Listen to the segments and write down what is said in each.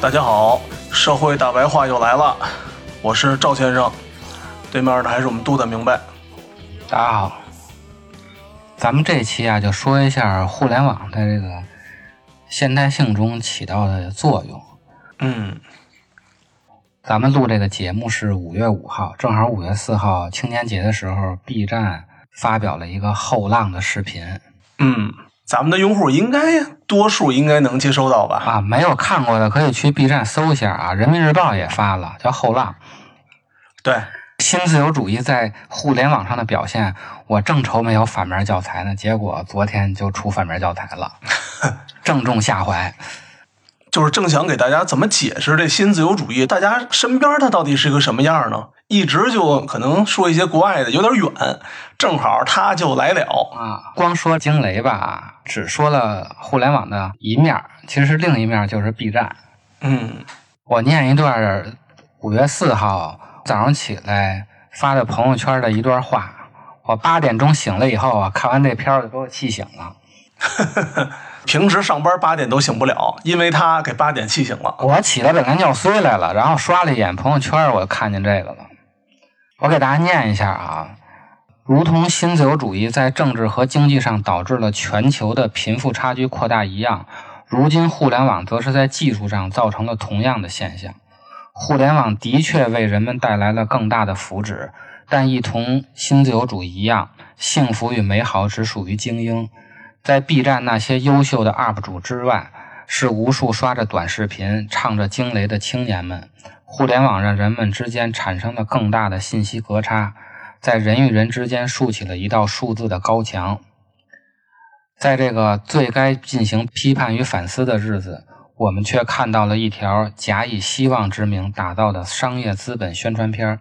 大家好，社会大白话又来了，我是赵先生，对面的还是我们杜的明白。大家好，咱们这期啊就说一下互联网在这个现代性中起到的作用。嗯。咱们录这个节目是五月五号，正好五月四号青年节的时候，B 站发表了一个后浪的视频。嗯，咱们的用户应该多数应该能接收到吧？啊，没有看过的可以去 B 站搜一下啊，人民日报也发了，叫后浪。对，新自由主义在互联网上的表现，我正愁没有反面教材呢，结果昨天就出反面教材了，正中下怀。就是正想给大家怎么解释这新自由主义，大家身边它到底是个什么样呢？一直就可能说一些国外的有点远，正好他就来了。啊，光说惊雷吧，只说了互联网的一面，其实另一面就是 B 站。嗯我念一段五月四号早上起来发的朋友圈的一段话。我八点钟醒了以后啊，看完这片儿就给我气醒了。平时上班八点都醒不了，因为他给八点气醒了。我起来本来尿碎来了，然后刷了一眼朋友圈，我就看见这个了。我给大家念一下啊，如同新自由主义在政治和经济上导致了全球的贫富差距扩大一样，如今互联网则是在技术上造成了同样的现象。互联网的确为人们带来了更大的福祉，但一同新自由主义一样，幸福与美好只属于精英。在 B 站那些优秀的 UP 主之外，是无数刷着短视频、唱着惊雷的青年们。互联网让人们之间产生了更大的信息隔差，在人与人之间竖起了一道数字的高墙。在这个最该进行批判与反思的日子，我们却看到了一条假以希望之名打造的商业资本宣传片儿。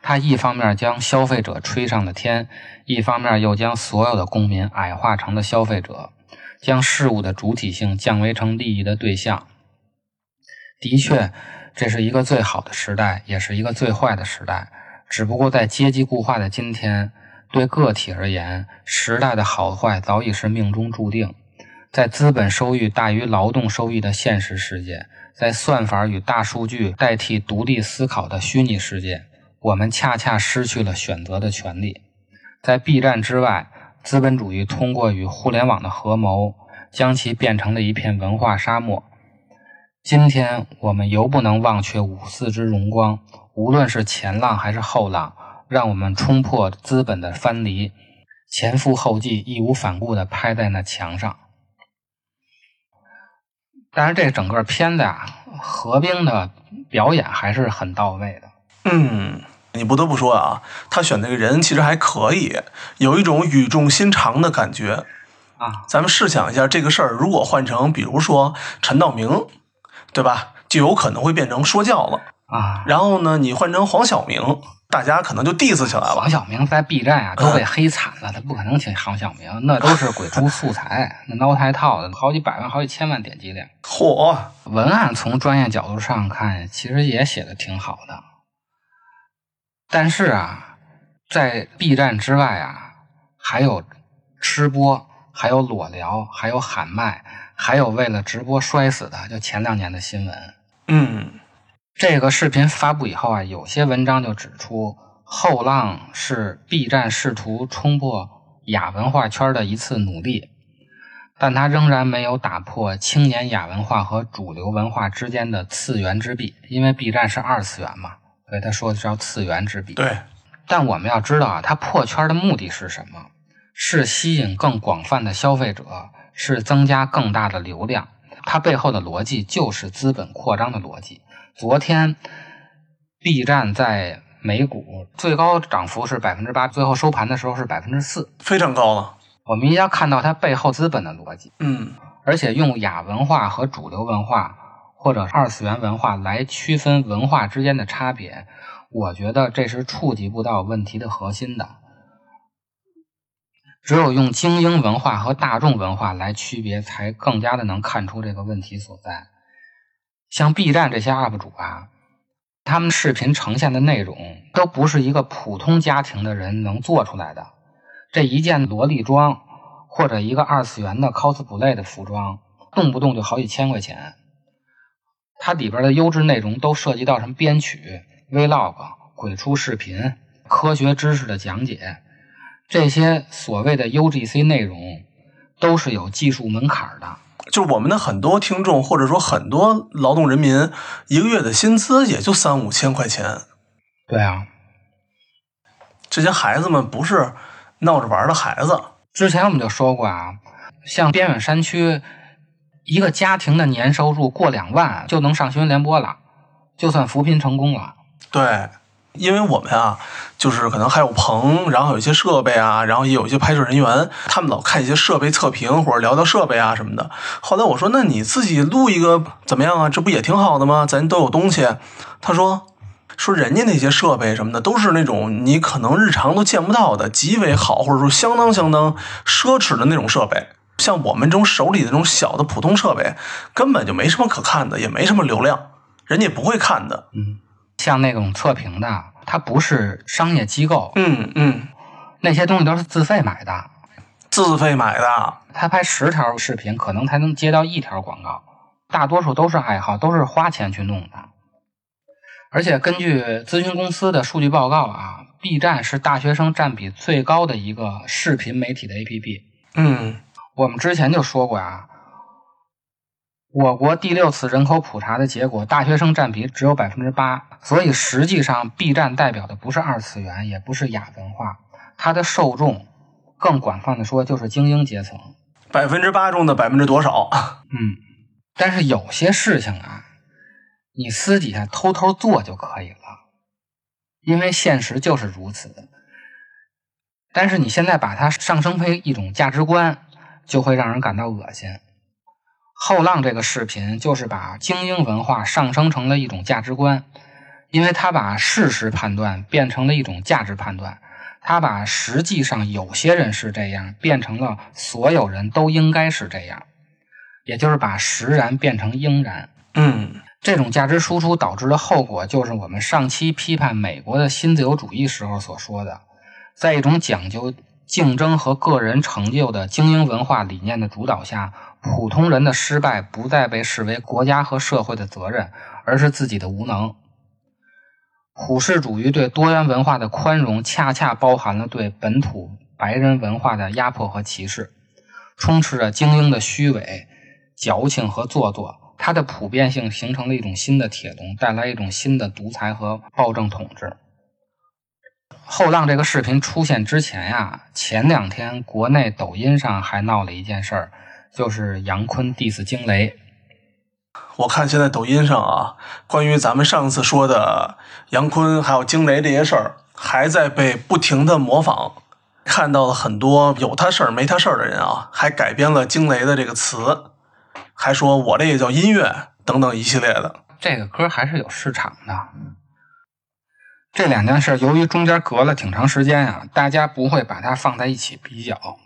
它一方面将消费者吹上了天，一方面又将所有的公民矮化成了消费者，将事物的主体性降维成利益的对象。的确，这是一个最好的时代，也是一个最坏的时代。只不过在阶级固化的今天，对个体而言，时代的好坏早已是命中注定。在资本收益大于劳动收益的现实世界，在算法与大数据代替独立思考的虚拟世界，我们恰恰失去了选择的权利。在 B 站之外，资本主义通过与互联网的合谋，将其变成了一片文化沙漠。今天我们犹不能忘却五四之荣光，无论是前浪还是后浪，让我们冲破资本的藩篱，前赴后继、义无反顾地拍在那墙上。但是这整个片子啊，何冰的表演还是很到位的。嗯，你不得不说啊，他选那个人其实还可以，有一种语重心长的感觉。啊，咱们试想一下这个事儿，如果换成比如说陈道明，对吧？就有可能会变成说教了。啊，然后呢，你换成黄晓明，大家可能就 diss 起来了黄。晓明在 B 站啊都被黑惨了，他不可能请黄晓明，那都是鬼畜素材，那挠台套的，好几百万、好几千万点击量。嚯，文案从专业角度上看，其实也写的挺好的，但是啊，在 B 站之外啊，还有吃播，还有裸聊，还有喊麦，还有为了直播摔死的，就前两年的新闻。嗯，这个视频发布以后啊，有些文章就指出，后浪是 B 站试图冲破亚文化圈的一次努力，但它仍然没有打破青年亚文化和主流文化之间的次元之壁，因为 B 站是二次元嘛，所以他说的叫次元之壁。对，但我们要知道啊，它破圈的目的是什么？是吸引更广泛的消费者，是增加更大的流量。它背后的逻辑就是资本扩张的逻辑。昨天，B 站在美股最高涨幅是百分之八，最后收盘的时候是百分之四。非常高了。我们一定要看到它背后资本的逻辑，嗯，而且用亚文化和主流文化或者二次元文化来区分文化之间的差别，我觉得这是触及不到问题的核心的。只有用精英文化和大众文化来区别，才更加的能看出这个问题所在。像 B 站这些 UP 主啊，他们视频呈现的内容都不是一个普通家庭的人能做出来的。这一件萝莉装或者一个二次元的 cosplay 的服装，动不动就好几千块钱。它里边的优质内容都涉及到什么编曲、vlog、鬼畜视频、科学知识的讲解，这些所谓的 UGC 内容都是有技术门槛的。就是我们的很多听众，或者说很多劳动人民，一个月的薪资也就三五千块钱。对啊，这些孩子们不是闹着玩的孩子。之前我们就说过啊，像边远山区，一个家庭的年收入过两万就能上新闻联播了，就算扶贫成功了。对，因为我们啊，就是可能还有棚，然后有一些设备啊，然后也有一些拍摄人员，他们老看一些设备测评或者聊聊设备啊什么的。后来我说，那你自己录一个怎么样啊？这不也挺好的吗？咱都有东西。他说。说人家那些设备什么的都是那种你可能日常都见不到的，极为好，或者说相当相当奢侈的那种设备。像我们这种手里的这种小的普通设备，根本就没什么可看的，也没什么流量，人家也不会看的。嗯，像那种测评的，它不是商业机构，嗯嗯，那些东西都是自费买的。自费买的，他拍十条视频，可能才能接到一条广告，大多数都是爱好，都是花钱去弄的。而且根据咨询公司的数据报告啊，B 站是大学生占比最高的一个视频媒体的 APP。嗯我们之前就说过啊，我国第六次人口普查的结果，大学生占比只有百分之八，所以实际上 B 站代表的不是二次元，也不是亚文化，它的受众更广泛的说就是精英阶层。百分之八中的百分之多少？嗯，但是有些事情啊，你私底下偷偷做就可以了，因为现实就是如此。但是你现在把它上升为一种价值观，就会让人感到恶心。后浪这个视频就是把精英文化上升成了一种价值观，因为他把事实判断变成了一种价值判断，他把实际上有些人是这样变成了所有人都应该是这样，也就是把实然变成应然。嗯。这种价值输出导致的后果，就是我们上期批判美国的新自由主义时候所说的，在一种讲究竞争和个人成就的精英文化理念的主导下，普通人的失败不再被视为国家和社会的责任，而是自己的无能。普世主义对多元文化的宽容，恰恰包含了对本土白人文化的压迫和歧视，充斥着精英的虚伪、矫情和做作。它的普遍性形成了一种新的铁笼，带来一种新的独裁和暴政统治。后浪这个视频出现之前呀，前两天国内抖音上还闹了一件事儿，就是杨坤 diss 惊雷。我看现在抖音上啊，关于咱们上次说的杨坤还有惊雷这些事儿，还在被不停的模仿。看到了很多有他事儿没他事儿的人啊，还改编了惊雷的这个词，还说我这也叫音乐等等一系列的。这个歌还是有市场的。这两件事由于中间隔了挺长时间啊，大家不会把它放在一起比较。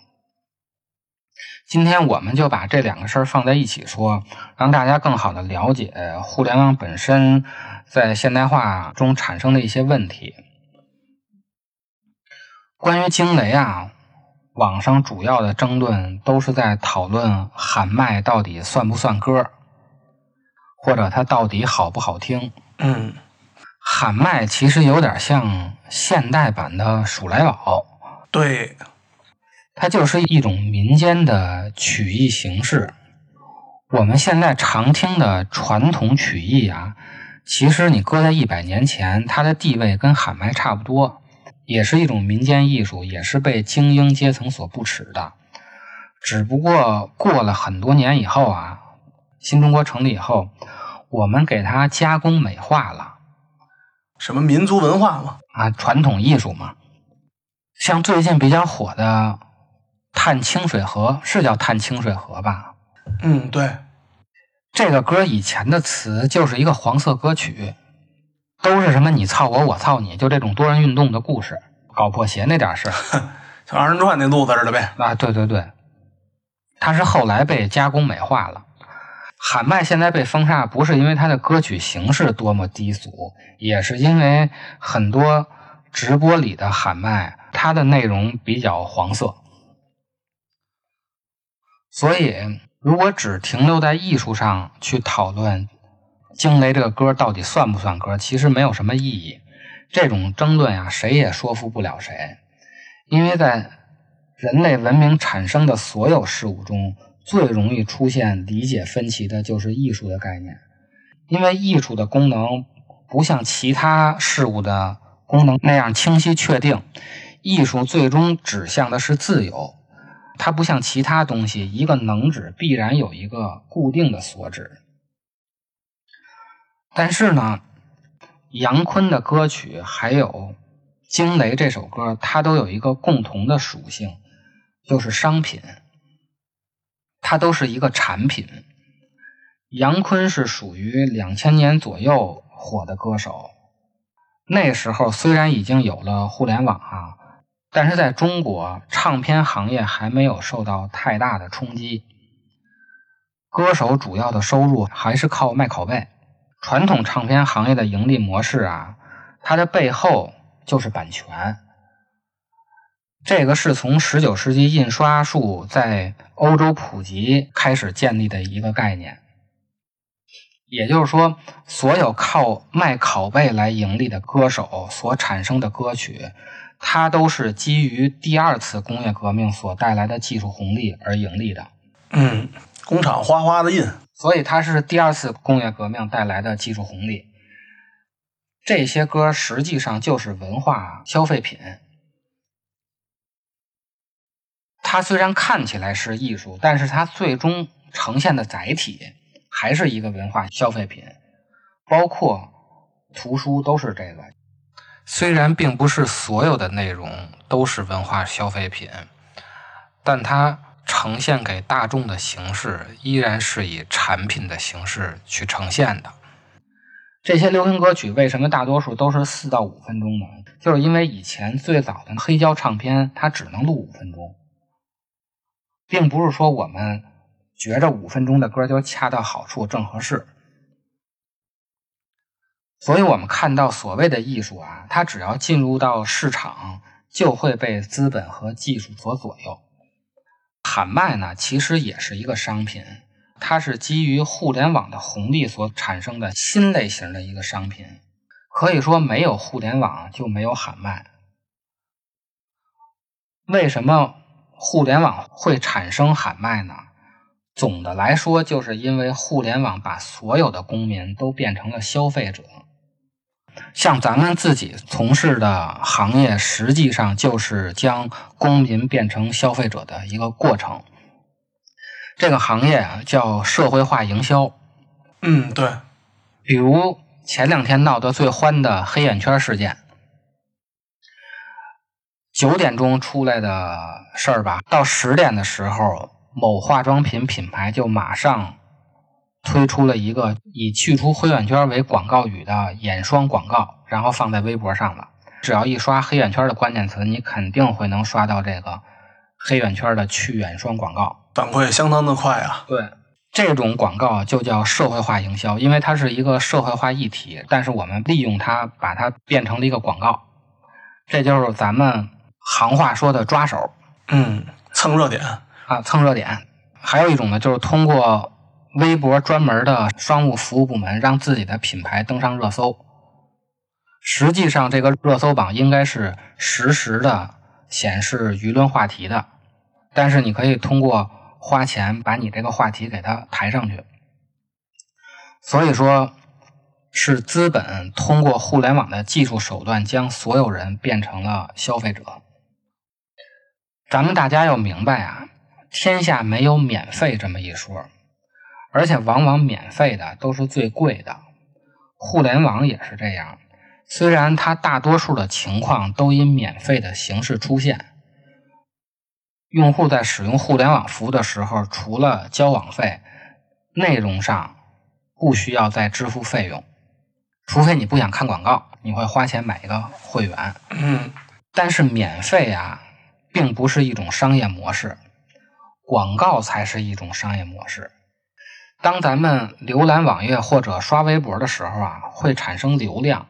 今天我们就把这两个事儿放在一起说，让大家更好的了解互联网本身在现代化中产生的一些问题。关于惊雷啊，网上主要的争论都是在讨论喊麦到底算不算歌，或者它到底好不好听。嗯，喊麦其实有点像现代版的鼠来宝，对，它就是一种民间的曲艺形式。我们现在常听的传统曲艺啊，其实你搁在一百年前，它的地位跟喊麦差不多，也是一种民间艺术，也是被精英阶层所不耻的。只不过过了很多年以后啊，新中国成立以后，我们给它加工美化了。什么民族文化嘛？啊，传统艺术嘛。像最近比较火的《探清水河》，是叫《探清水河》吧？嗯，对，这个歌以前的词就是一个黄色歌曲，都是什么你操我，我操你，就这种多人运动的故事，搞破鞋那点事儿 像二人转那路子似的呗。啊。对对对，它是后来被加工美化了。喊麦现在被封杀，不是因为它的歌曲形式多么低俗，也是因为很多直播里的喊麦，它的内容比较黄色。所以，如果只停留在艺术上去讨论《惊雷》这个歌到底算不算歌，其实没有什么意义。这种争论啊，谁也说服不了谁，因为在人类文明产生的所有事物中，最容易出现理解分歧的就是艺术的概念，因为艺术的功能不像其他事物的功能那样清晰确定，艺术最终指向的是自由。它不像其他东西，一个能指必然有一个固定的所指。但是呢，杨坤的歌曲还有《惊雷》这首歌，它都有一个共同的属性，就是商品。它都是一个产品。杨坤是属于两千年左右火的歌手，那时候虽然已经有了互联网啊。但是在中国，唱片行业还没有受到太大的冲击。歌手主要的收入还是靠卖拷贝。传统唱片行业的盈利模式啊，它的背后就是版权。这个是从十九世纪印刷术在欧洲普及开始建立的一个概念。也就是说，所有靠卖拷贝来盈利的歌手所产生的歌曲。它都是基于第二次工业革命所带来的技术红利而盈利的，嗯，工厂哗哗的印。所以它是第二次工业革命带来的技术红利。这些歌实际上就是文化消费品，它虽然看起来是艺术，但是它最终呈现的载体还是一个文化消费品，包括图书都是这个。虽然并不是所有的内容都是文化消费品，但它呈现给大众的形式依然是以产品的形式去呈现的。这些流行歌曲为什么大多数都是四到五分钟呢？就是因为以前最早的黑胶唱片它只能录五分钟，并不是说我们觉着五分钟的歌就恰到好处、正合适。所以，我们看到所谓的艺术啊，它只要进入到市场，就会被资本和技术所左右。喊麦呢，其实也是一个商品，它是基于互联网的红利所产生的新类型的一个商品。可以说，没有互联网就没有喊麦。为什么互联网会产生喊麦呢？总的来说，就是因为互联网把所有的公民都变成了消费者。像咱们自己从事的行业，实际上就是将公民变成消费者的一个过程。这个行业啊，叫社会化营销。嗯，对，比如前两天闹得最欢的黑眼圈事件，九点钟出来的事儿吧，到十点的时候，某化妆品品牌就马上。推出了一个以去除黑眼圈为广告语的眼霜广告，然后放在微博上了。只要一刷黑眼圈的关键词，你肯定会能刷到这个黑眼圈的去眼霜广告。反馈相当的快啊。对，这种广告就叫社会化营销，因为它是一个社会化议题，但是我们利用它把它变成了一个广告，这就是咱们行话说的抓手嗯，蹭热点。啊，蹭热点。还有一种呢，就是通过微博专门的商务服务部门让自己的品牌登上热搜。实际上，这个热搜榜应该是实时的显示舆论话题的，但是你可以通过花钱把你这个话题给它抬上去。所以说，是资本通过互联网的技术手段将所有人变成了消费者。咱们大家要明白啊，天下没有免费这么一说，而且往往免费的都是最贵的。互联网也是这样，虽然它大多数的情况都以免费的形式出现，用户在使用互联网服务的时候，除了交网费，内容上不需要再支付费用，除非你不想看广告，你会花钱买一个会员。嗯但是免费啊，并不是一种商业模式，广告才是一种商业模式。当咱们浏览网页或者刷微博的时候啊，会产生流量。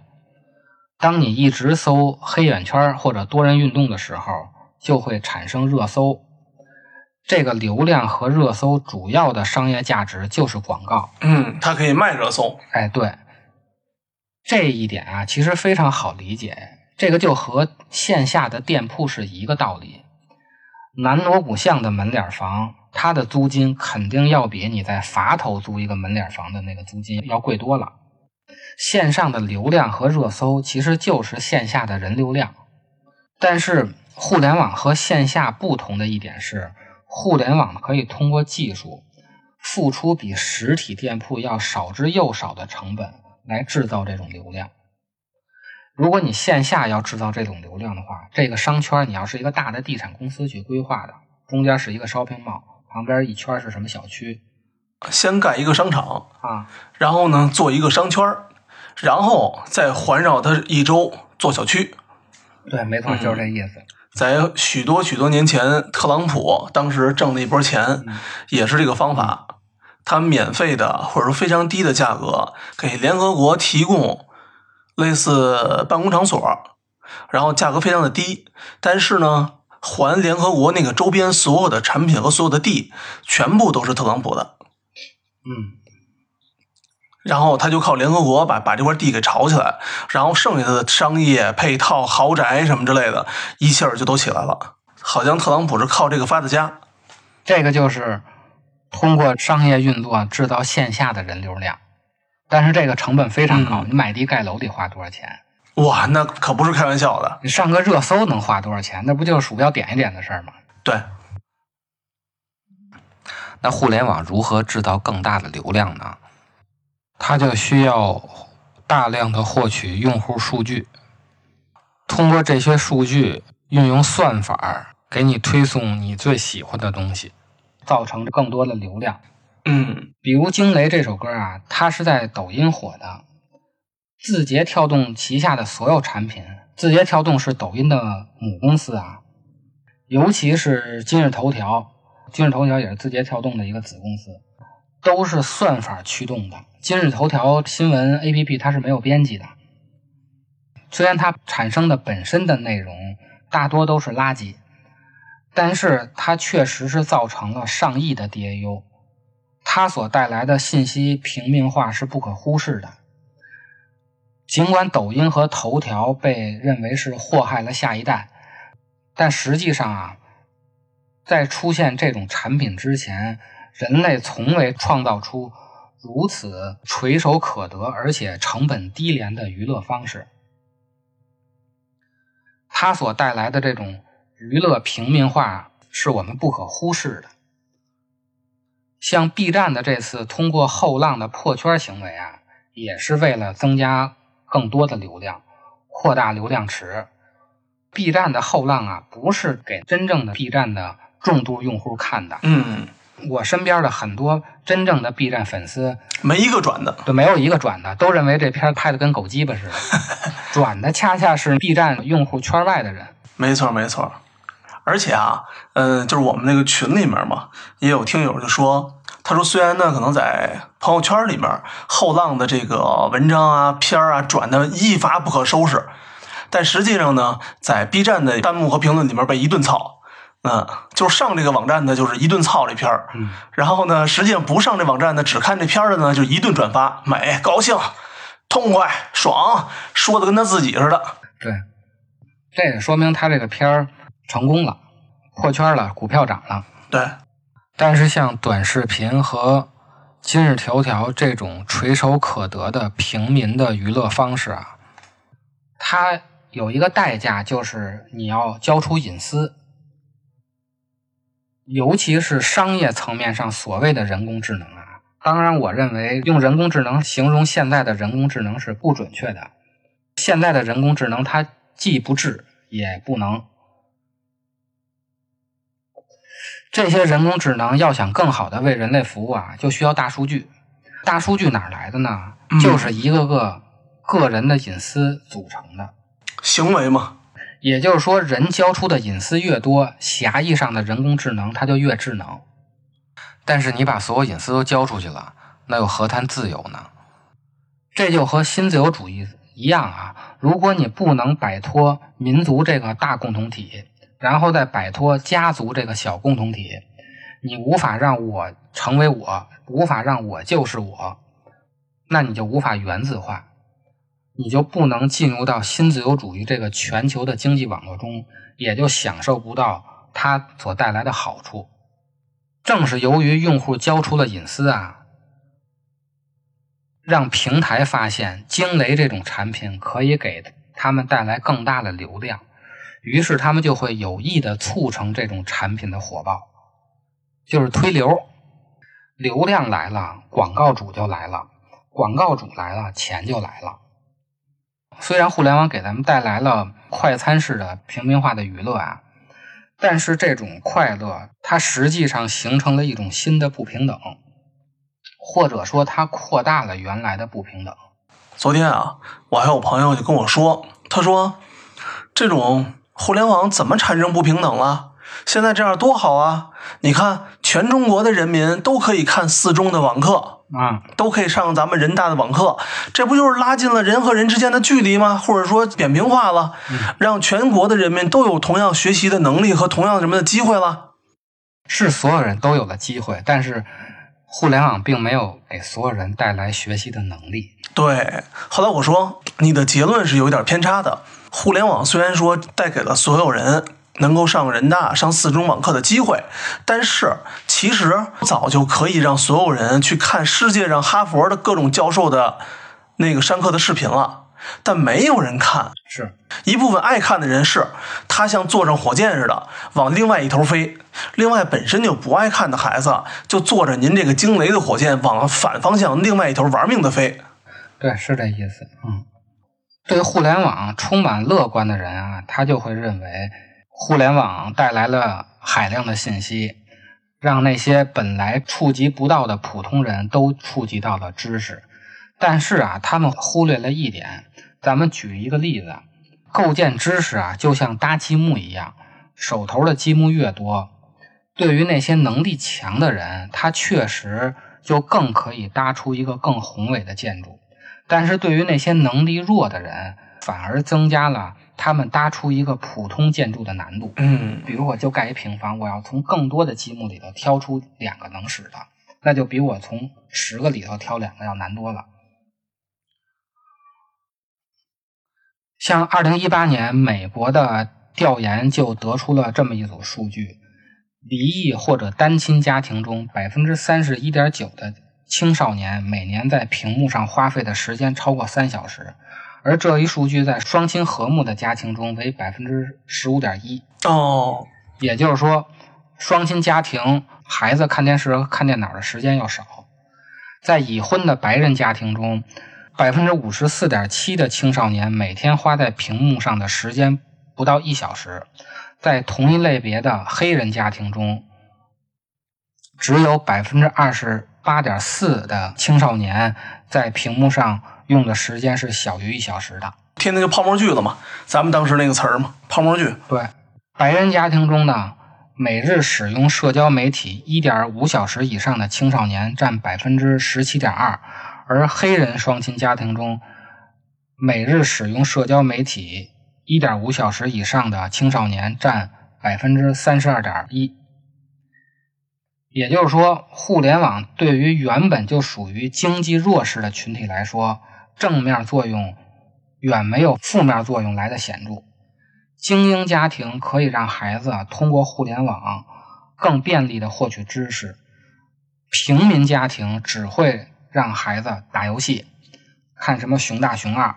当你一直搜黑眼圈或者多人运动的时候，就会产生热搜。这个流量和热搜主要的商业价值就是广告。嗯，它可以卖热搜。哎，对，这一点啊，其实非常好理解。这个就和线下的店铺是一个道理。南锣鼓巷的门脸房，它的租金肯定要比你在垡头租一个门脸房的那个租金要贵多了。线上的流量和热搜其实就是线下的人流量，但是互联网和线下不同的一点是，互联网可以通过技术付出比实体店铺要少之又少的成本来制造这种流量。如果你线下要制造这种流量的话，这个商圈你要是一个大的地产公司去规划的，中间是一个 shopping mall，旁边一圈是什么小区先盖一个商场，啊？然后呢做一个商圈儿，然后再环绕它一周做小区。对，没错，就是这意思。在许多许多年前，特朗普当时挣了一波钱，嗯也是这个方法。他免费的或者说非常低的价格给联合国提供类似办公场所，然后价格非常的低，但是呢，还联合国那个周边所有的产品和所有的地，全部都是特朗普的。嗯，然后他就靠联合国把把这块地给炒起来，然后剩下的商业配套、豪宅什么之类的，一气儿就都起来了。好像特朗普是靠这个发的家。这个就是通过商业运作制造线下的人流量，但是这个成本非常高。嗯你买地盖楼得花多少钱？哇，那可不是开玩笑的。你上个热搜能花多少钱？那不就是鼠标点一点的事儿吗？对，那互联网如何制造更大的流量呢？它就需要大量的获取用户数据，通过这些数据运用算法给你推送你最喜欢的东西，造成更多的流量。嗯比如《惊雷》这首歌啊，它是在抖音火的。字节跳动旗下的所有产品，字节跳动是抖音的母公司啊，尤其是今日头条，今日头条也是字节跳动的一个子公司，都是算法驱动的。今日头条新闻 APP 它是没有编辑的，虽然它产生的本身的内容大多都是垃圾，但是它确实是造成了上亿的 DAU。它所带来的信息平民化是不可忽视的。尽管抖音和头条被认为是祸害了下一代，但实际上啊，在出现这种产品之前，人类从未创造出如此垂手可得而且成本低廉的娱乐方式。它所带来的这种娱乐平民化是我们不可忽视的。像 B 站的这次通过后浪的破圈行为啊，也是为了增加更多的流量，扩大流量池。B 站的后浪啊，不是给真正的 B 站的重度用户看的。嗯，我身边的很多真正的 B 站粉丝没一个转的。对没有一个转的，都认为这片拍的跟狗鸡巴似的。转的恰恰是 B 站用户圈外的人。没错，没错。而且啊，嗯、就是我们那个群里面嘛，也有听友就说，他说虽然呢，可能在朋友圈里面后浪的这个文章啊、片儿啊转的一发不可收拾，但实际上呢，在 B 站的弹幕和评论里面被一顿操。嗯，就是上这个网站的，就是一顿操这片儿，嗯然后呢，实际上不上这网站的，只看这片儿的呢，就一顿转发，美、高兴、痛快、爽，说的跟他自己似的。对，这也说明他这个片儿成功了，破圈了，股票涨了。对，但是像短视频和今日头条这种垂手可得的平民的娱乐方式啊，它有一个代价，就是你要交出隐私，尤其是商业层面上所谓的人工智能啊。当然，我认为用人工智能形容现在的人工智能是不准确的。现在的人工智能它既不智也不能。这些人工智能要想更好的为人类服务啊，就需要大数据。大数据哪来的呢？嗯就是一个个个人的隐私组成的。行为嘛，也就是说，人交出的隐私越多，狭义上的人工智能它就越智能。但是你把所有隐私都交出去了，那又何谈自由呢？这就和新自由主义一样啊！如果你不能摆脱民族这个大共同体，然后再摆脱家族这个小共同体，你无法让我成为我，无法让我就是我，那你就无法原子化。你就不能进入到新自由主义这个全球的经济网络中，也就享受不到它所带来的好处。正是由于用户交出了隐私啊，让平台发现惊雷这种产品可以给他们带来更大的流量，于是他们就会有意的促成这种产品的火爆，就是推流。流量来了，广告主就来了，广告主来了，钱就来了。虽然互联网给咱们带来了快餐式的平民化的娱乐啊，但是这种快乐它实际上形成了一种新的不平等，或者说它扩大了原来的不平等。昨天啊，我还有朋友就跟我说，他说这种互联网怎么产生不平等了？现在这样多好啊！你看，全中国的人民都可以看四中的网课，啊，都可以上咱们人大的网课，这不就是拉近了人和人之间的距离吗？或者说扁平化了，让全国的人民都有同样学习的能力和同样什么的机会了？是所有人都有了机会，但是互联网并没有给所有人带来学习的能力。对，后来我说你的结论是有点偏差的。互联网虽然说带给了所有人能够上人大、上四中网课的机会，但是其实早就可以让所有人去看世界上哈佛的各种教授的那个上课的视频了，但没有人看。是，一部分爱看的人是，他像坐上火箭似的往另外一头飞；另外本身就不爱看的孩子，就坐着您这个惊雷的火箭往反方向另外一头玩命的飞。对，是这意思。嗯，对互联网充满乐观的人啊，他就会认为互联网带来了海量的信息，让那些本来触及不到的普通人都触及到了知识。但是啊，他们忽略了一点。咱们举一个例子，构建知识啊，就像搭积木一样，手头的积木越多，对于那些能力强的人，他确实就更可以搭出一个更宏伟的建筑。但是对于那些能力弱的人，反而增加了他们搭出一个普通建筑的难度。嗯，比如我就盖一平房，我要从更多的积木里头挑出两个能使的，那就比我从十个里头挑两个要难多了。像二零一八年美国的调研就得出了这么一组数据：离异或者单亲家庭中，百分之三十一点九的青少年每年在屏幕上花费的时间超过三小时，而这一数据在双亲和睦的家庭中为百分之十五点一。哦，也就是说，双亲家庭孩子看电视和看电脑的时间要少。在已婚的白人家庭中，百分之五十四点七的青少年每天花在屏幕上的时间不到一小时；在同一类别的黑人家庭中，只有百分之二十八点四的青少年在屏幕上用的时间是小于一小时的。天天就泡沫剧了嘛，咱们当时那个词儿嘛，泡沫剧。对，白人家庭中呢，每日使用社交媒体一点五小时以上的青少年占百分之十七点二，而黑人双亲家庭中，每日使用社交媒体一点五小时以上的青少年占百分之三十二点一。也就是说，互联网对于原本就属于经济弱势的群体来说，正面作用远没有负面作用来的显著。精英家庭可以让孩子通过互联网更便利的获取知识，平民家庭只会让孩子打游戏，看什么熊大熊二。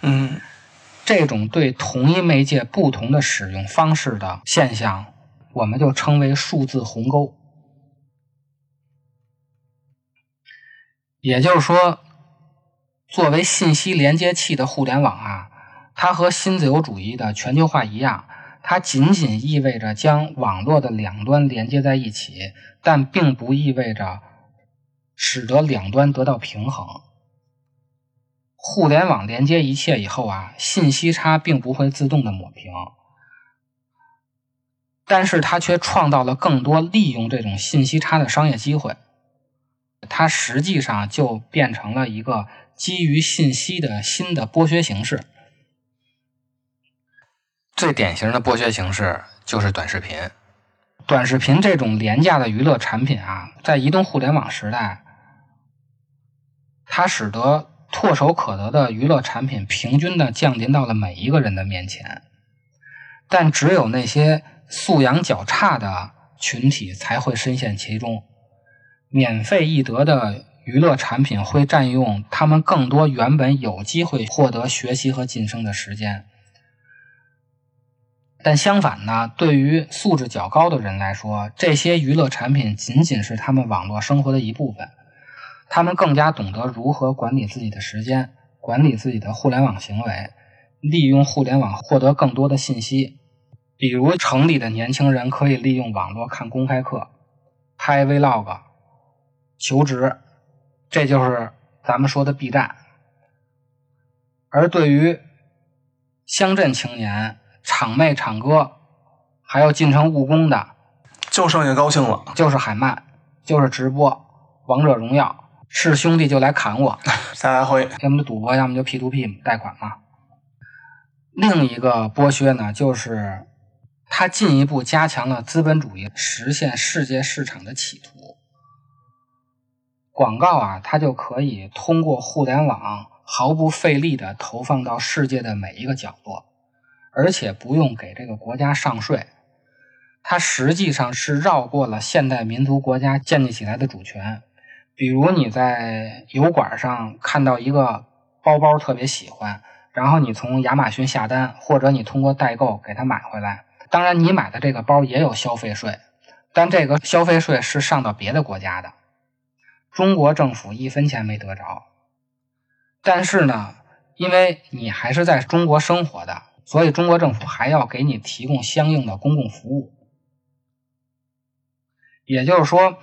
嗯，这种对同一媒介不同的使用方式的现象，我们就称为数字鸿沟。也就是说，作为信息连接器的互联网啊，它和新自由主义的全球化一样，它仅仅意味着将网络的两端连接在一起，但并不意味着使得两端得到平衡。互联网连接一切以后啊，信息差并不会自动的抹平，但是它却创造了更多利用这种信息差的商业机会。它实际上就变成了一个基于信息的新的剥削形式。最典型的剥削形式就是短视频。短视频这种廉价的娱乐产品啊，在移动互联网时代，它使得唾手可得的娱乐产品平均的降临到了每一个人的面前，但只有那些素养较差的群体才会深陷其中。免费易得的娱乐产品会占用他们更多原本有机会获得学习和晋升的时间，但相反呢，对于素质较高的人来说，这些娱乐产品仅仅是他们网络生活的一部分。他们更加懂得如何管理自己的时间，管理自己的互联网行为，利用互联网获得更多的信息。比如，城里的年轻人可以利用网络看公开课、拍 vlog。求职，这就是咱们说的 B 站。而对于乡镇青年、厂妹、厂哥，还有进城务工的，就剩下高兴了。就是海漫，就是直播王者荣耀，是兄弟就来砍我，再来回，要么就赌博，要么就 P to P 贷款嘛。另一个剥削呢，就是它进一步加强了资本主义实现世界市场的企图。广告啊，它就可以通过互联网毫不费力的投放到世界的每一个角落，而且不用给这个国家上税。它实际上是绕过了现代民族国家建立起来的主权。比如你在油管上看到一个包包特别喜欢，然后你从亚马逊下单，或者你通过代购给它买回来。当然，你买的这个包也有消费税，但这个消费税是上到别的国家的。中国政府一分钱没得着，但是呢，因为你还是在中国生活的，所以中国政府还要给你提供相应的公共服务。也就是说，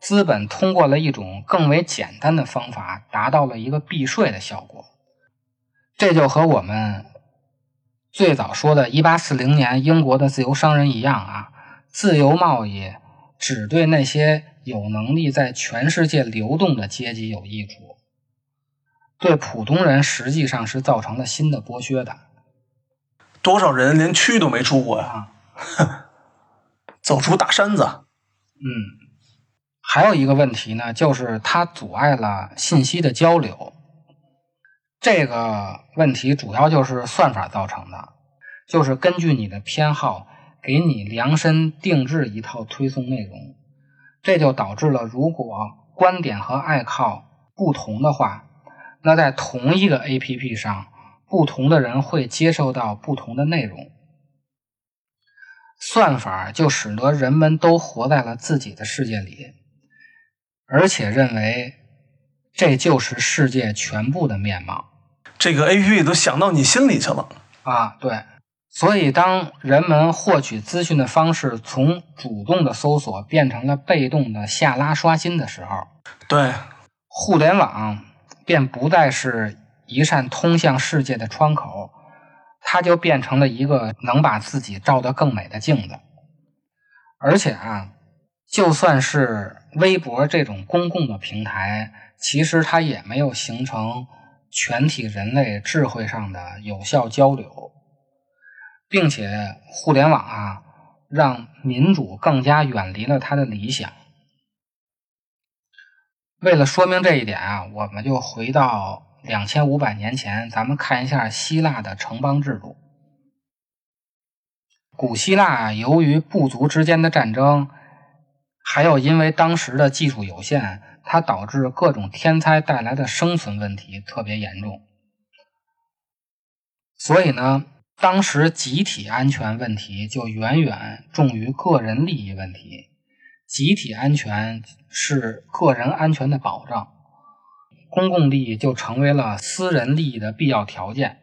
资本通过了一种更为简单的方法，达到了一个避税的效果。这就和我们最早说的1840年英国的自由商人一样啊，自由贸易只对那些。有能力在全世界流动的阶级有益处，对普通人实际上是造成了新的剥削的。多少人连区都没出过呀？走出大山子。嗯，还有一个问题呢，就是它阻碍了信息的交流。这个问题主要就是算法造成的，就是根据你的偏好，给你量身定制一套推送内容。这就导致了，如果观点和爱好不同的话，那在同一个 APP 上，不同的人会接受到不同的内容。算法就使得人们都活在了自己的世界里，而且认为这就是世界全部的面貌。这个 APP 都想到你心里去了啊！对。所以，当人们获取资讯的方式从主动的搜索变成了被动的下拉刷新的时候，对，互联网便不再是一扇通向世界的窗口，它就变成了一个能把自己照得更美的镜子。而且啊，就算是微博这种公共的平台，其实它也没有形成全体人类智慧上的有效交流。并且，互联网啊，让民主更加远离了他的理想。为了说明这一点啊，我们就回到两千五百年前，咱们看一下希腊的城邦制度。古希腊由于部族之间的战争，还有因为当时的技术有限，它导致各种天灾带来的生存问题特别严重。所以呢，当时集体安全问题就远远重于个人利益问题。集体安全是个人安全的保障，公共利益就成为了私人利益的必要条件。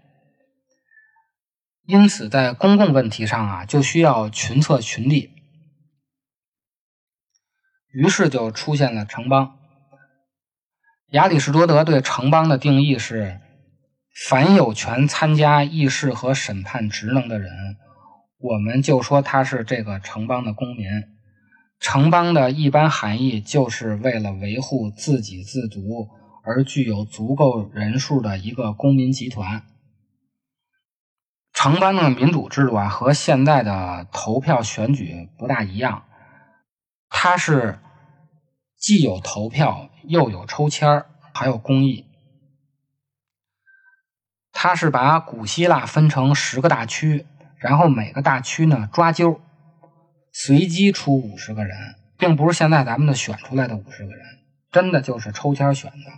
因此，在公共问题上啊，就需要群策群力。于是就出现了城邦。亚里士多德对城邦的定义是：凡有权参加议事和审判职能的人，我们就说他是这个城邦的公民。城邦的一般含义就是为了维护自给自足而具有足够人数的一个公民集团。城邦的民主制度啊，和现在的投票选举不大一样，它是既有投票，又有抽签，还有公议。他是把古希腊分成十个大区，然后每个大区呢抓阄。随机出五十个人，并不是现在咱们的选出来的五十个人，真的就是抽签选的，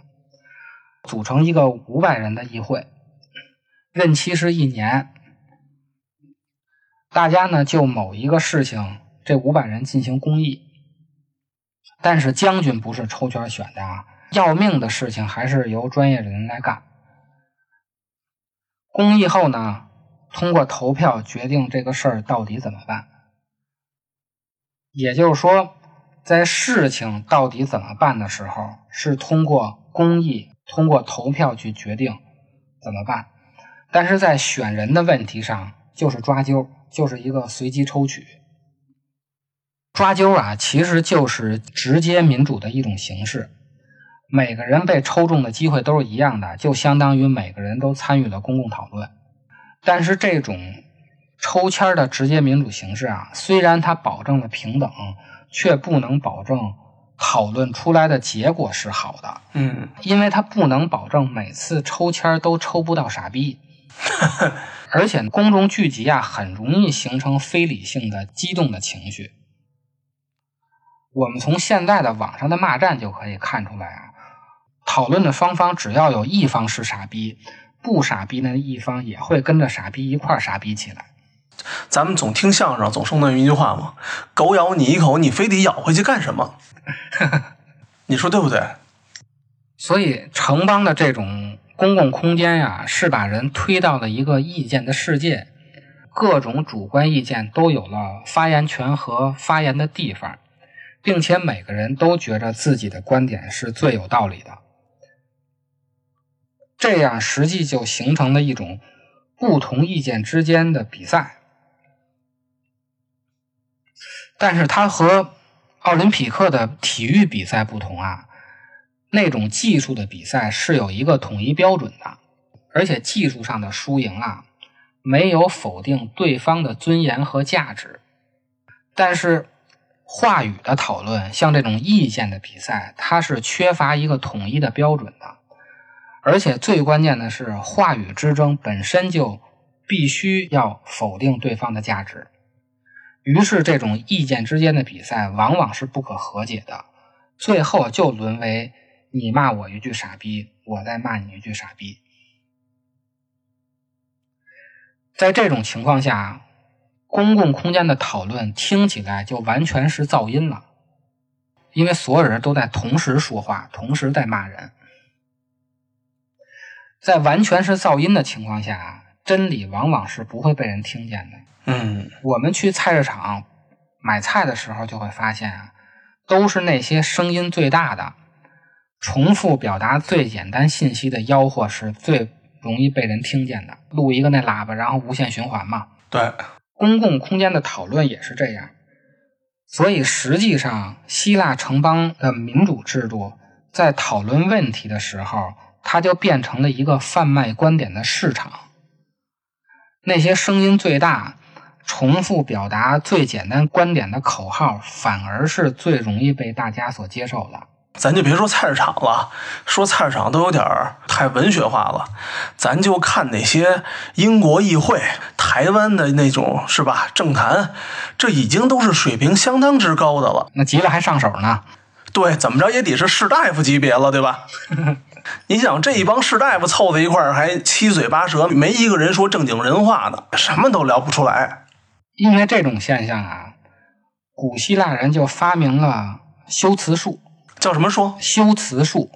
组成一个五百人的议会，任期是一年。大家呢就某一个事情，这五百人进行公议，但是将军不是抽签选的啊，要命的事情还是由专业的人来干。公议后呢，通过投票决定这个事儿到底怎么办。也就是说，在事情到底怎么办的时候，是通过公议、通过投票去决定怎么办；但是在选人的问题上，就是抓阄，就是一个随机抽取。抓阄啊，其实就是直接民主的一种形式，每个人被抽中的机会都是一样的，就相当于每个人都参与了公共讨论。但是这种抽签的直接民主形式啊，虽然它保证了平等，却不能保证讨论出来的结果是好的。嗯，因为它不能保证每次抽签都抽不到傻逼，而且公众聚集啊，很容易形成非理性的激动的情绪。我们从现在的网上的骂战就可以看出来啊，讨论的双方只要有一方是傻逼，不傻逼的一方也会跟着傻逼一块儿傻逼起来。咱们总听相声，总说那么一句话嘛：“狗咬你一口，你非得咬回去干什么？” 你说对不对？所以，城邦的这种公共空间呀，是把人推到了一个意见的世界，各种主观意见都有了发言权和发言的地方，并且每个人都觉着自己的观点是最有道理的。这样，实际就形成了一种不同意见之间的比赛。但是它和奥林匹克的体育比赛不同啊，那种技术的比赛是有一个统一标准的，而且技术上的输赢啊，没有否定对方的尊严和价值。但是话语的讨论，像这种意见的比赛，它是缺乏一个统一的标准的，而且最关键的是，话语之争本身就必须要否定对方的价值。于是，这种意见之间的比赛往往是不可和解的，最后就沦为你骂我一句傻逼，我再骂你一句傻逼。在这种情况下，公共空间的讨论听起来就完全是噪音了，因为所有人都在同时说话，同时在骂人。在完全是噪音的情况下，真理往往是不会被人听见的。嗯我们去菜市场买菜的时候，就会发现啊，都是那些声音最大的、重复表达最简单信息的吆喝是最容易被人听见的。录一个那喇叭，然后无限循环嘛。对，公共空间的讨论也是这样。所以实际上，希腊城邦的民主制度在讨论问题的时候，它就变成了一个贩卖观点的市场。那些声音最大、重复表达最简单观点的口号，反而是最容易被大家所接受的。咱就别说菜市场了，说菜市场都有点儿太文学化了。咱就看那些英国议会、台湾的那种是吧？政坛，这已经都是水平相当之高的了。那急了还上手呢？对，怎么着也得是士大夫级别了，对吧？你想这一帮士大夫凑在一块儿，还七嘴八舌，没一个人说正经人话的，什么都聊不出来。因为这种现象啊，古希腊人就发明了修辞术。叫什么说？修辞术，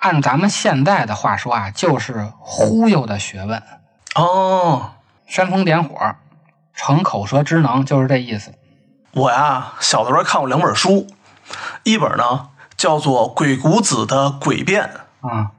按咱们现在的话说啊，就是忽悠的学问，哦，煽风点火，逞口舌之能，就是这意思。我呀，小的时候看过两本书，一本呢叫做《鬼谷子的诡辩》，啊、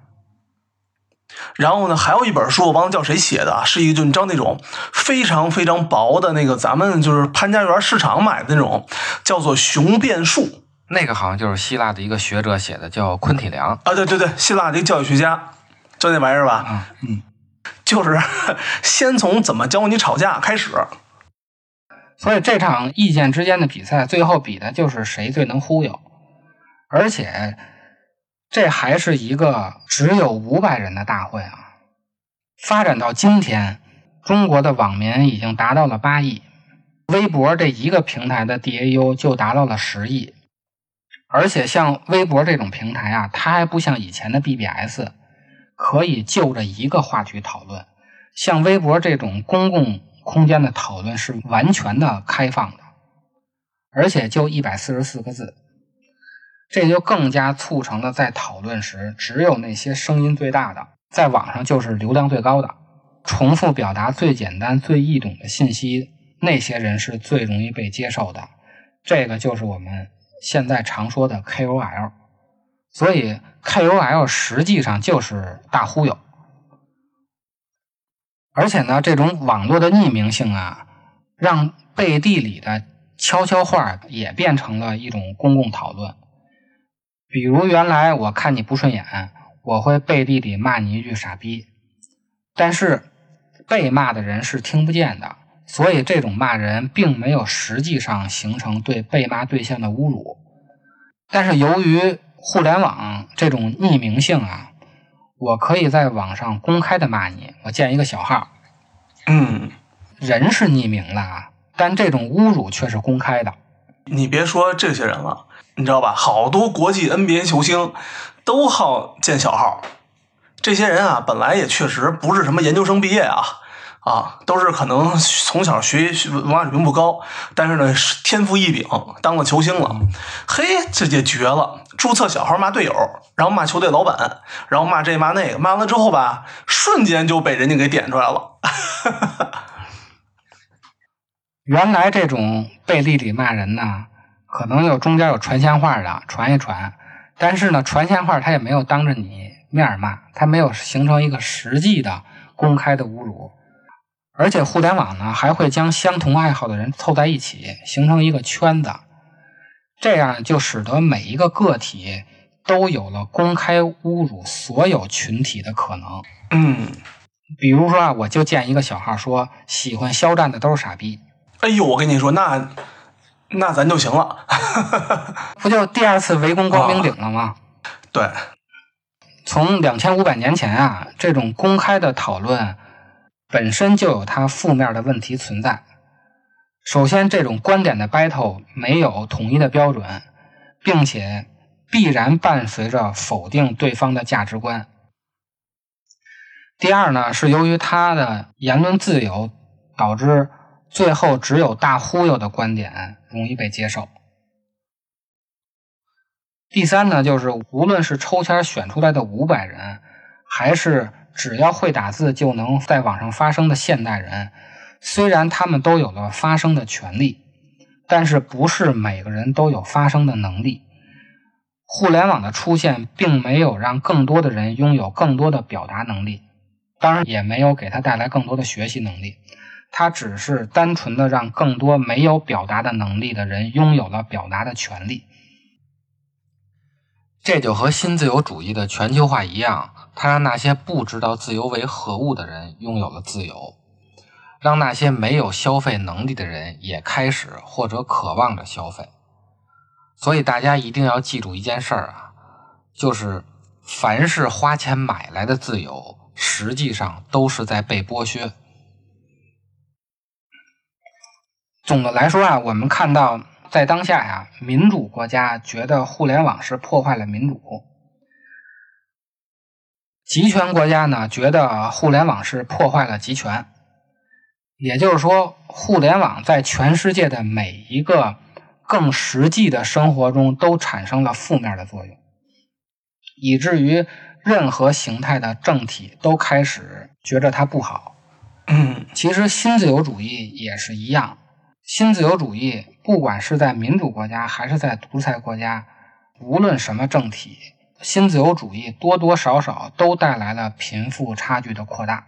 然后呢还有一本书，我忘了叫谁写的啊，是一个就你知道那种非常非常薄的那个，咱们就是潘家园市场买的那种，叫做《雄辩术》那个好像就是希腊的一个学者写的，叫昆体良。啊，对对对，希腊的一个教育学家，就那玩意儿吧，啊，嗯，就是 先从怎么教你吵架开始。所以这场意见之间的比赛，最后比的就是谁最能忽悠，而且这还是一个只有五百人的大会啊！发展到今天，中国的网民已经达到了八亿，微博这一个平台的 DAU 就达到了十亿，而且像微博这种平台啊，它还不像以前的 BBS，可以就着一个话题讨论，像微博这种公共空间的讨论是完全的开放的，而且就一百四十四个字，这就更加促成了在讨论时只有那些声音最大的，在网上就是流量最高的，重复表达最简单、最易懂的信息，那些人是最容易被接受的。这个就是我们现在常说的 KOL，所以 KOL 实际上就是大忽悠。而且呢，这种网络的匿名性啊，让背地里的悄悄话也变成了一种公共讨论。比如，原来我看你不顺眼，我会背地里骂你一句傻逼，但是被骂的人是听不见的，所以这种骂人并没有实际上形成对被骂对象的侮辱。但是由于互联网这种匿名性啊，我可以在网上公开的骂你，我建一个小号，嗯，人是匿名的啊，但这种侮辱却是公开的。你别说这些人了，你知道吧？好多国际 NBA 球星都好建小号。这些人啊，本来也确实不是什么研究生毕业啊，啊，都是可能从小学学文化水平不高，但是呢天赋异禀，当了球星了。嘿，这也绝了！注册小号骂队友，然后骂球队老板，然后骂这骂那个，骂完了之后吧，瞬间就被人家给点出来了。原来这种背地里骂人呢，可能有中间有传闲话的传一传，但是呢，传闲话他也没有当着你面骂，他没有形成一个实际的公开的侮辱。而且互联网呢，还会将相同爱好的人凑在一起，形成一个圈子，这样就使得每一个个体都有了公开侮辱所有群体的可能。嗯，比如说啊，我就建一个小号说，喜欢肖战的都是傻逼，哎呦，我跟你说，那那咱就行了。不就第二次围攻光明顶了吗？对，从两千五百年前啊，这种公开的讨论本身就有它负面的问题存在。首先，这种观点的 battle 没有统一的标准，并且必然伴随着否定对方的价值观。第二呢，是由于他的言论自由，导致最后只有大忽悠的观点容易被接受。第三呢，就是无论是抽签选出来的五百人，还是只要会打字就能在网上发声的现代人，虽然他们都有了发声的权利，但是不是每个人都有发声的能力。互联网的出现并没有让更多的人拥有更多的表达能力，当然也没有给他带来更多的学习能力，它只是单纯的让更多没有表达的能力的人拥有了表达的权利。这就和新自由主义的全球化一样，它让那些不知道自由为何物的人拥有了自由，让那些没有消费能力的人也开始或者渴望着消费。所以大家一定要记住一件事儿啊，就是凡是花钱买来的自由，实际上都是在被剥削。总的来说啊，我们看到在当下呀，民主国家觉得互联网是破坏了民主，集权国家呢觉得互联网是破坏了集权。也就是说，互联网在全世界的每一个更实际的生活中都产生了负面的作用，以至于任何形态的政体都开始觉着它不好。嗯其实新自由主义也是一样，新自由主义不管是在民主国家还是在独裁国家，无论什么政体，新自由主义多多少少都带来了贫富差距的扩大。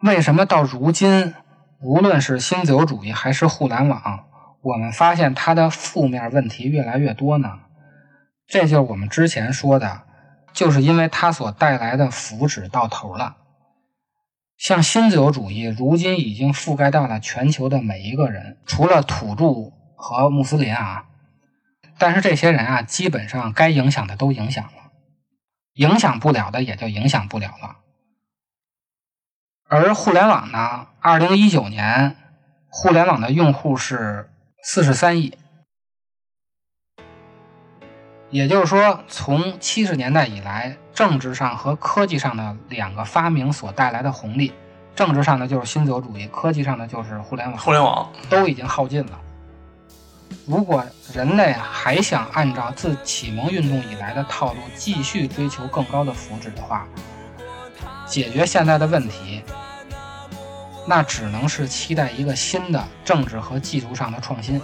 为什么到如今，无论是新自由主义还是互联网，我们发现它的负面问题越来越多呢？这就是我们之前说的，就是因为它所带来的福祉到头了。像新自由主义，如今已经覆盖到了全球的每一个人，除了土著和穆斯林啊。但是这些人啊，基本上该影响的都影响了，影响不了的也就影响不了了。而互联网呢，二零一九年，互联网的用户是四十三亿，也就是说，从七十年代以来，政治上和科技上的两个发明所带来的红利，政治上的就是新自由主义，科技上的就是互联网，互联网，都已经耗尽了。如果人类还想按照自启蒙运动以来的套路继续追求更高的福祉的话，解决现在的问题，那只能是期待一个新的政治和技术上的创新。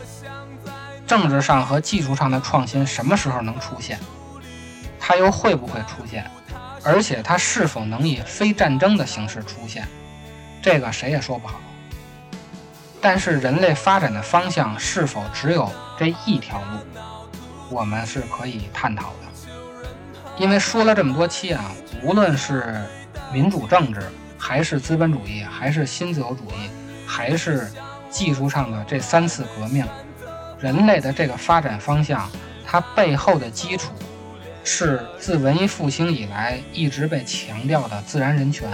政治上和技术上的创新什么时候能出现？它又会不会出现？而且它是否能以非战争的形式出现？这个谁也说不好。但是人类发展的方向是否只有这一条路，我们是可以探讨的。因为说了这么多期啊，无论是民主政治，还是资本主义，还是新自由主义，还是技术上的这三次革命，人类的这个发展方向，它背后的基础是自文艺复兴以来一直被强调的自然人权，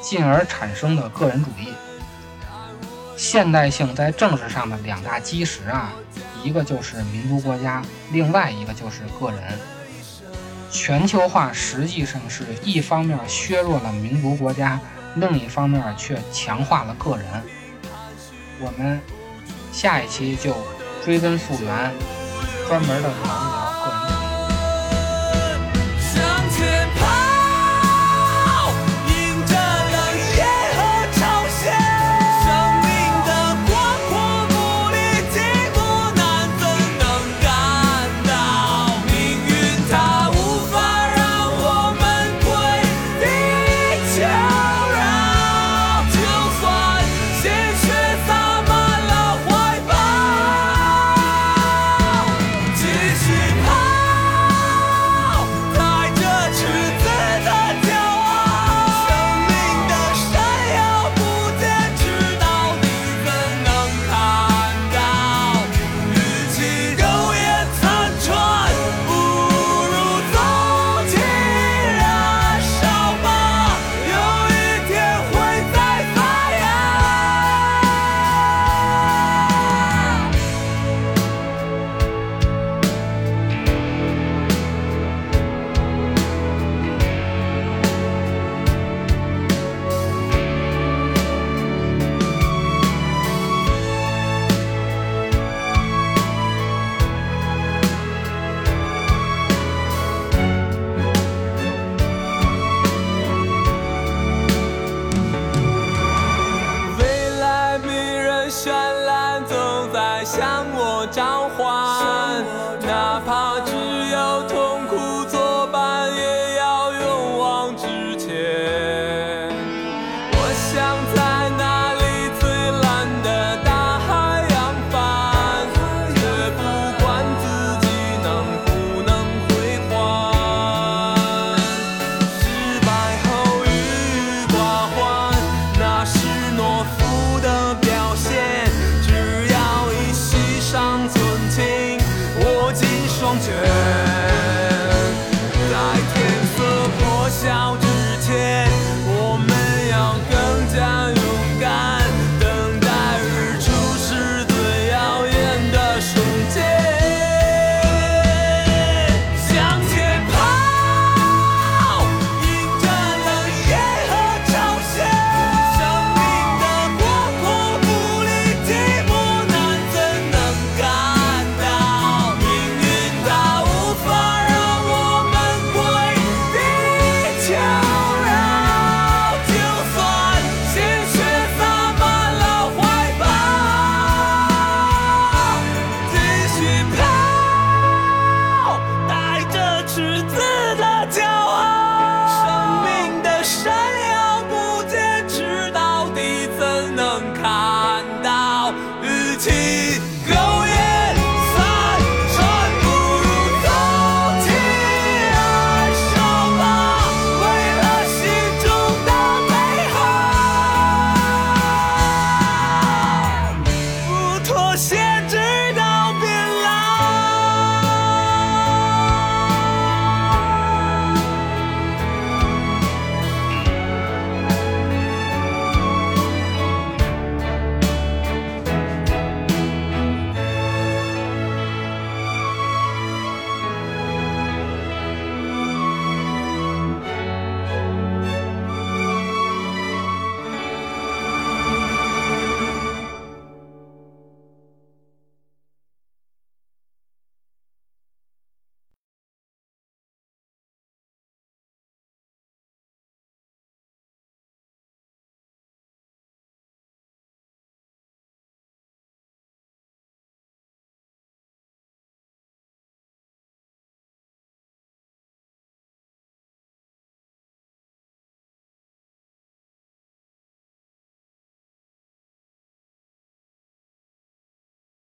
进而产生的个人主义。现代性在政治上的两大基石啊，一个就是民族国家，另外一个就是个人。全球化实际上是一方面削弱了民族国家，另一方面却强化了个人。我们下一期就追根溯源，专门的聊